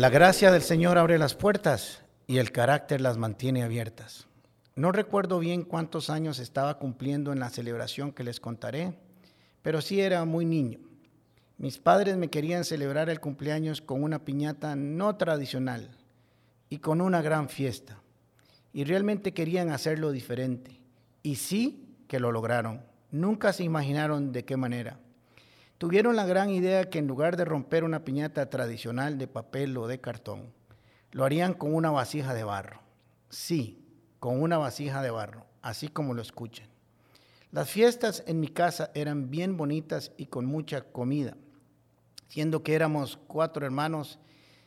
La gracia del Señor abre las puertas y el carácter las mantiene abiertas. No recuerdo bien cuántos años estaba cumpliendo en la celebración que les contaré, pero sí era muy niño. Mis padres me querían celebrar el cumpleaños con una piñata no tradicional y con una gran fiesta. Y realmente querían hacerlo diferente. Y sí que lo lograron. Nunca se imaginaron de qué manera. Tuvieron la gran idea que en lugar de romper una piñata tradicional de papel o de cartón, lo harían con una vasija de barro. Sí, con una vasija de barro, así como lo escuchan. Las fiestas en mi casa eran bien bonitas y con mucha comida. Siendo que éramos cuatro hermanos,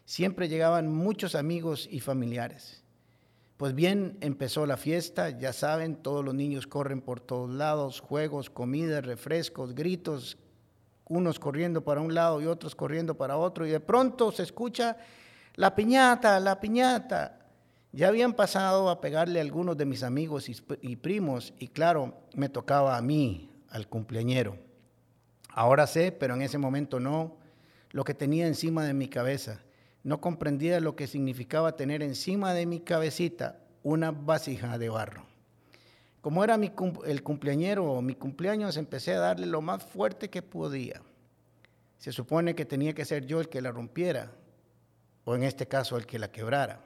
siempre llegaban muchos amigos y familiares. Pues bien, empezó la fiesta, ya saben, todos los niños corren por todos lados, juegos, comida, refrescos, gritos, unos corriendo para un lado y otros corriendo para otro, y de pronto se escucha la piñata, la piñata. Ya habían pasado a pegarle a algunos de mis amigos y, primos, y claro, me tocaba a mí, al cumpleañero. Ahora sé, pero en ese momento no, lo que tenía encima de mi cabeza. No comprendía lo que significaba tener encima de mi cabecita una vasija de barro. Como era mi, el cumpleañero o mi cumpleaños, empecé a darle lo más fuerte que podía. Se supone que tenía que ser yo el que la rompiera, o en este caso el que la quebrara.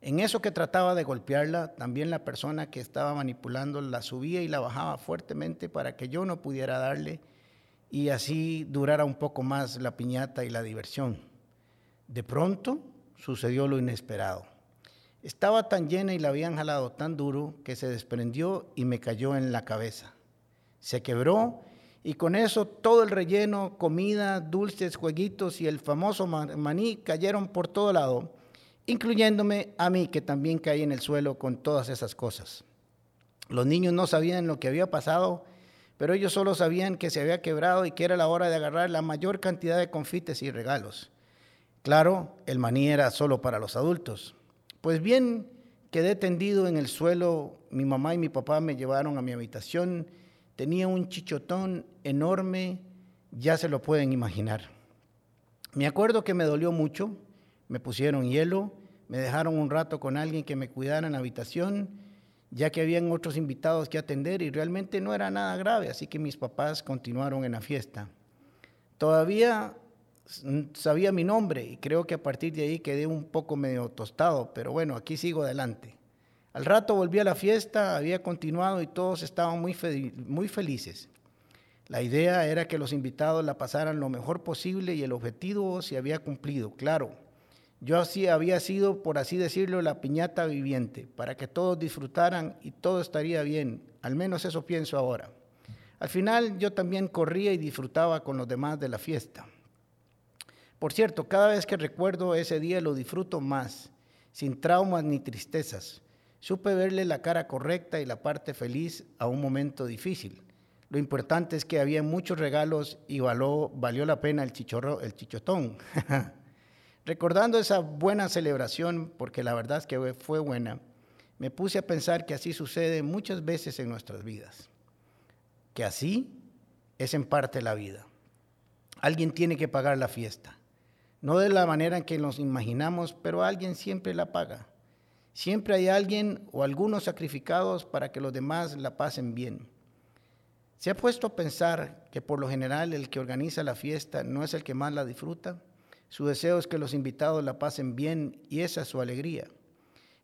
En eso que trataba de golpearla, también la persona que estaba manipulando la subía y la bajaba fuertemente para que yo no pudiera darle y así durara un poco más la piñata y la diversión. De pronto sucedió lo inesperado. Estaba tan llena y la habían jalado tan duro que se desprendió y me cayó en la cabeza. Se quebró y con eso todo el relleno, comida, dulces, jueguitos y el famoso maní cayeron por todo lado, incluyéndome a mí que también caí en el suelo con todas esas cosas. Los niños no sabían lo que había pasado, pero ellos solo sabían que se había quebrado y que era la hora de agarrar la mayor cantidad de confites y regalos. Claro, el maní era solo para los adultos. Pues bien, quedé tendido en el suelo, mi mamá y mi papá me llevaron a mi habitación tenía un chichotón enorme, ya se lo pueden imaginar. Me acuerdo que me dolió mucho, me pusieron hielo, me dejaron un rato con alguien que me cuidara en la habitación, ya que habían otros invitados que atender y realmente no era nada grave, así que mis papás continuaron en la fiesta. Todavía sabía mi nombre y creo que a partir de ahí quedé un poco medio tostado, pero bueno, aquí sigo adelante. Al rato volví a la fiesta, había continuado y todos estaban muy, felices. La idea era que los invitados la pasaran lo mejor posible y el objetivo se había cumplido, claro. Yo así había sido, por así decirlo, la piñata viviente, para que todos disfrutaran y todo estaría bien, al menos eso pienso ahora. Al final yo también corría y disfrutaba con los demás de la fiesta. Por cierto, cada vez que recuerdo ese día lo disfruto más, sin traumas ni tristezas. Supe verle la cara correcta y la parte feliz a un momento difícil. Lo importante es que había muchos regalos y valió, la pena el, chichorro, el chichotón. Recordando esa buena celebración, porque la verdad es que fue buena, me puse a pensar que así sucede muchas veces en nuestras vidas. Que así es en parte la vida. Alguien tiene que pagar la fiesta. No de la manera en que nos imaginamos, pero alguien siempre la paga. Siempre hay alguien o algunos sacrificados para que los demás la pasen bien. ¿Se ha puesto a pensar que por lo general el que organiza la fiesta no es el que más la disfruta? Su deseo es que los invitados la pasen bien y esa es su alegría.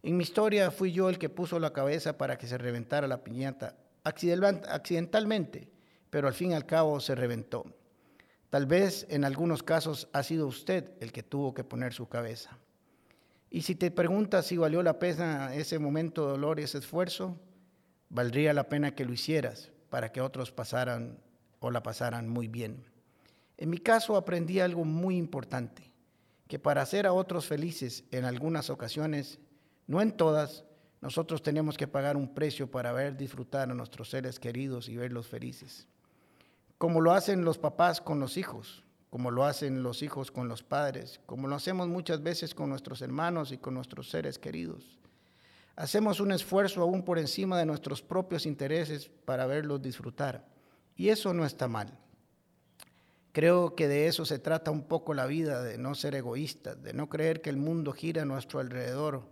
En mi historia fui yo el que puso la cabeza para que se reventara la piñata, accidentalmente, pero al fin y al cabo se reventó. Tal vez en algunos casos ha sido usted el que tuvo que poner su cabeza. Y si te preguntas si valió la pena ese momento de dolor y ese esfuerzo, valdría la pena que lo hicieras para que otros pasaran o la pasaran muy bien. En mi caso aprendí algo muy importante, que para hacer a otros felices en algunas ocasiones, no en todas, nosotros tenemos que pagar un precio para ver disfrutar a nuestros seres queridos y verlos felices. Como lo hacen los papás con los hijos como lo hacen los hijos con los padres, como lo hacemos muchas veces con nuestros hermanos y con nuestros seres queridos. Hacemos un esfuerzo aún por encima de nuestros propios intereses para verlos disfrutar. Y eso no está mal. Creo que de eso se trata un poco la vida, de no ser egoístas, de no creer que el mundo gira a nuestro alrededor.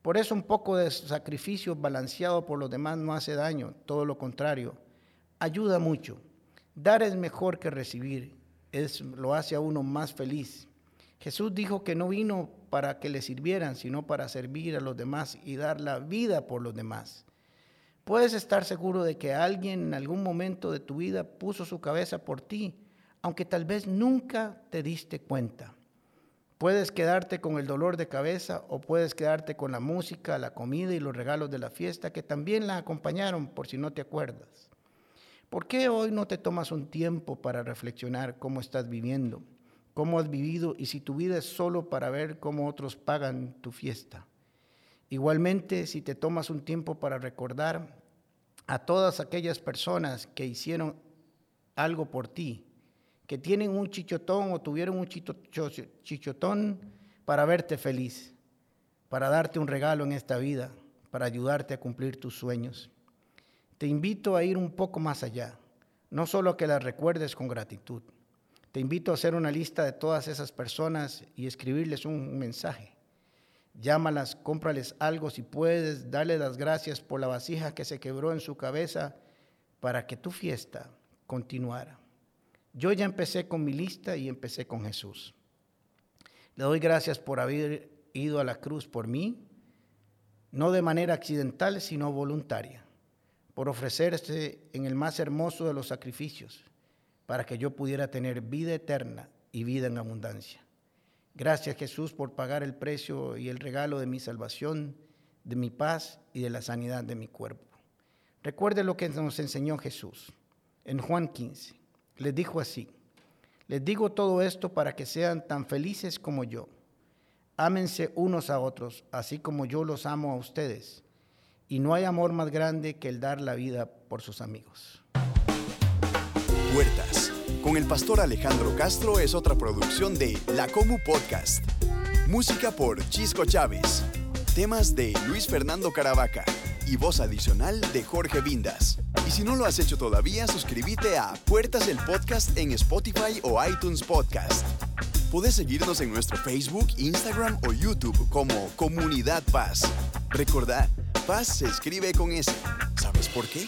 Por eso un poco de sacrificio balanceado por los demás no hace daño, todo lo contrario, ayuda mucho. Dar es mejor que recibir, es, lo hace a uno más feliz. Jesús dijo que no vino para que le sirvieran, sino para servir a los demás y dar la vida por los demás. Puedes estar seguro de que alguien en algún momento de tu vida puso su cabeza por ti aunque tal vez nunca te diste cuenta. Puedes quedarte con el dolor de cabeza o puedes quedarte con la música, la comida y los regalos de la fiesta que también la acompañaron por si no te acuerdas. ¿Por qué hoy no te tomas un tiempo para reflexionar cómo estás viviendo, cómo has vivido y si tu vida es solo para ver cómo otros pagan tu fiesta? Igualmente, si te tomas un tiempo para recordar a todas aquellas personas que hicieron algo por ti, que tienen un chichotón o tuvieron un chichotón para verte feliz, para darte un regalo en esta vida, para ayudarte a cumplir tus sueños. Te invito a ir un poco más allá, no solo a que las recuerdes con gratitud. Te invito a hacer una lista de todas esas personas y escribirles un mensaje. Llámalas, cómprales algo si puedes, dale las gracias por la vasija que se quebró en su cabeza para que tu fiesta continuara. Yo ya empecé con mi lista y empecé con Jesús. Le doy gracias por haber ido a la cruz por mí, no de manera accidental, sino voluntaria, por ofrecerse en el más hermoso de los sacrificios, para que yo pudiera tener vida eterna y vida en abundancia. Gracias Jesús por pagar el precio y el regalo de mi salvación, de mi paz y de la sanidad de mi cuerpo. Recuerde lo que nos enseñó Jesús en Juan 15 les dijo así, les digo todo esto para que sean tan felices como yo. Ámense unos a otros, así como yo los amo a ustedes. Y no hay amor más grande que el dar la vida por sus amigos. Puertas, con el pastor Alejandro Castro es otra producción de La Comu Podcast. Música por Chisco Chávez. Temas de Luis Fernando Caravaca y voz adicional de Jorge Vindas. Y si no lo has hecho todavía, suscríbete a Puertas del Podcast en Spotify o iTunes Podcast. Puedes seguirnos en nuestro Facebook, Instagram o YouTube como Comunidad Paz. Recordad, Paz se escribe con S. ¿Sabes por qué?